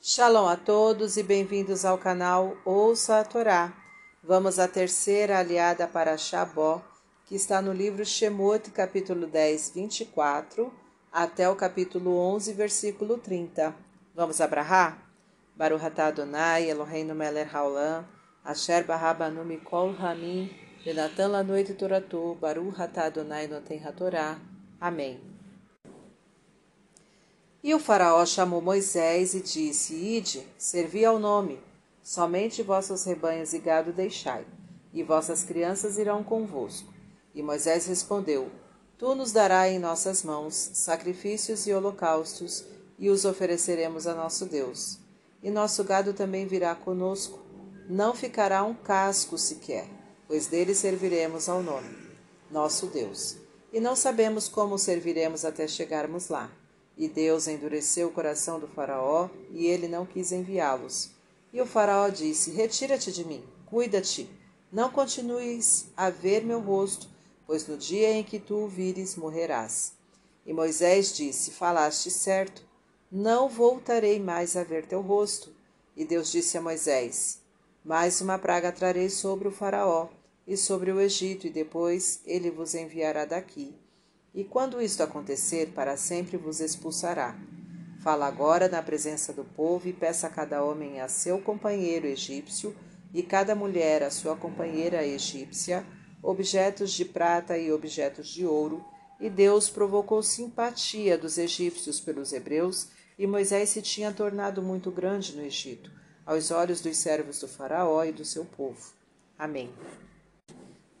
Shalom a todos e bem-vindos ao canal Ouça a Torá. Vamos à terceira aliada para Shabó, que está no livro Shemot, capítulo 10, 24, até o capítulo 11, versículo 30. Vamos abrahar? Baruch atah Adonai, Eloheinu melech haolam, asher barabanu mikol hamim, benatan la noite toratu, Baruch atah Adonai noten. Amém. E o faraó chamou Moisés e disse, Ide, servi ao nome, somente vossos rebanhos e gado deixai, e vossas crianças irão convosco. E Moisés respondeu, Tu nos darás em nossas mãos sacrifícios e holocaustos, e os ofereceremos a nosso Deus. E nosso gado também virá conosco, não ficará um casco sequer, pois dele serviremos ao nome, nosso Deus. E não sabemos como serviremos até chegarmos lá. E Deus endureceu o coração do Faraó, e ele não quis enviá-los. E o Faraó disse: Retira-te de mim, cuida-te, não continues a ver meu rosto, pois no dia em que tu o vires, morrerás. E Moisés disse: Falaste certo, não voltarei mais a ver teu rosto. E Deus disse a Moisés: Mais uma praga trarei sobre o Faraó e sobre o Egito, e depois ele vos enviará daqui. E quando isto acontecer, para sempre vos expulsará. Fala agora na presença do povo e peça a cada homem a seu companheiro egípcio e cada mulher a sua companheira egípcia objetos de prata e objetos de ouro. E Deus provocou simpatia dos egípcios pelos hebreus, e Moisés se tinha tornado muito grande no Egito, aos olhos dos servos do Faraó e do seu povo. Amém.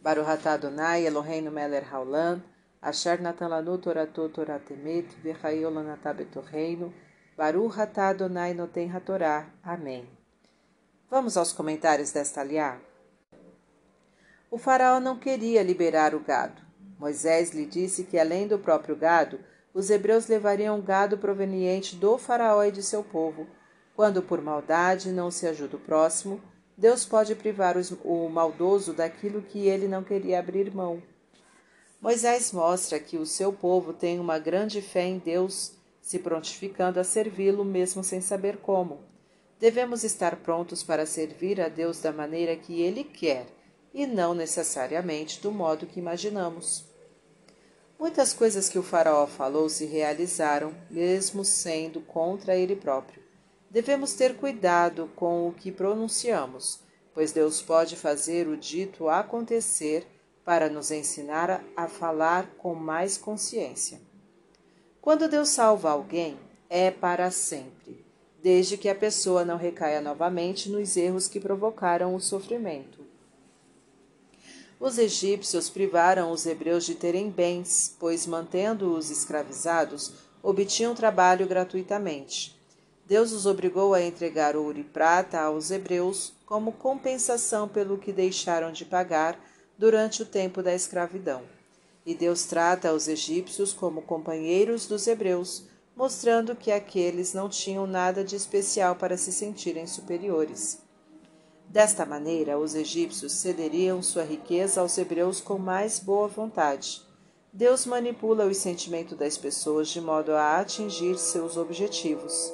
Baruch atah Adonai Eloheinu melech haolam Asher natan lanu toratu toratemet, v'chayo lanatá betorreino, Baruch atah Adonai noten hatorá. Amém. Vamos aos comentários desta aliá? O faraó não queria liberar o gado. Moisés lhe disse que, além do próprio gado, os hebreus levariam gado proveniente do faraó e de seu povo. Quando por maldade não se ajuda o próximo, Deus pode privar o maldoso daquilo que ele não queria abrir mão. Moisés mostra que o seu povo tem uma grande fé em Deus, se prontificando a servi-lo mesmo sem saber como. Devemos estar prontos para servir a Deus da maneira que Ele quer e não necessariamente do modo que imaginamos. Muitas coisas que o Faraó falou se realizaram, mesmo sendo contra ele próprio. Devemos ter cuidado com o que pronunciamos, pois Deus pode fazer o dito acontecer para nos ensinar a falar com mais consciência. Quando Deus salva alguém, é para sempre, desde que a pessoa não recaia novamente nos erros que provocaram o sofrimento. Os egípcios privaram os hebreus de terem bens, pois, mantendo-os escravizados, obtinham trabalho gratuitamente. Deus os obrigou a entregar ouro e prata aos hebreus como compensação pelo que deixaram de pagar durante o tempo da escravidão. E Deus trata os egípcios como companheiros dos hebreus, mostrando que aqueles não tinham nada de especial para se sentirem superiores. Desta maneira, os egípcios cederiam sua riqueza aos hebreus com mais boa vontade. Deus manipula o sentimento das pessoas de modo a atingir seus objetivos.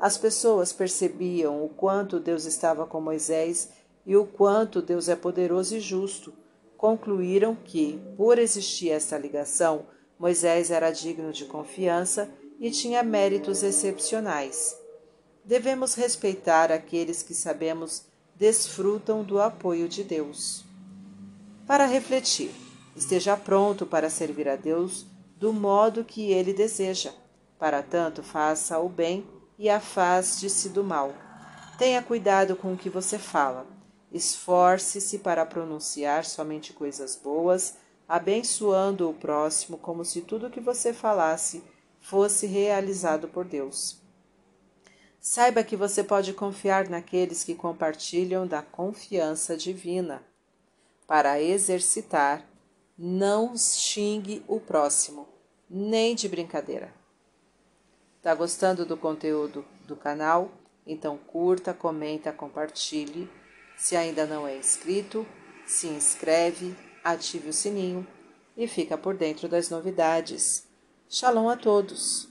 As pessoas percebiam o quanto Deus estava com Moisés e o quanto Deus é poderoso e justo, concluíram que, por existir essa ligação, Moisés era digno de confiança e tinha méritos excepcionais. Devemos respeitar aqueles que sabemos desfrutam do apoio de Deus. Para refletir, esteja pronto para servir a Deus do modo que ele deseja. Para tanto, faça o bem e afaste-se do mal. Tenha cuidado com o que você fala Esforce-se para pronunciar somente coisas boas, abençoando o próximo como se tudo o que você falasse fosse realizado por Deus. Saiba que você pode confiar naqueles que compartilham da confiança divina. Para exercitar, não xingue o próximo, nem de brincadeira. Tá gostando do conteúdo do canal? Então curta, comenta, compartilhe se ainda não é inscrito, se inscreve, ative o sininho e fica por dentro das novidades. Shalom a todos!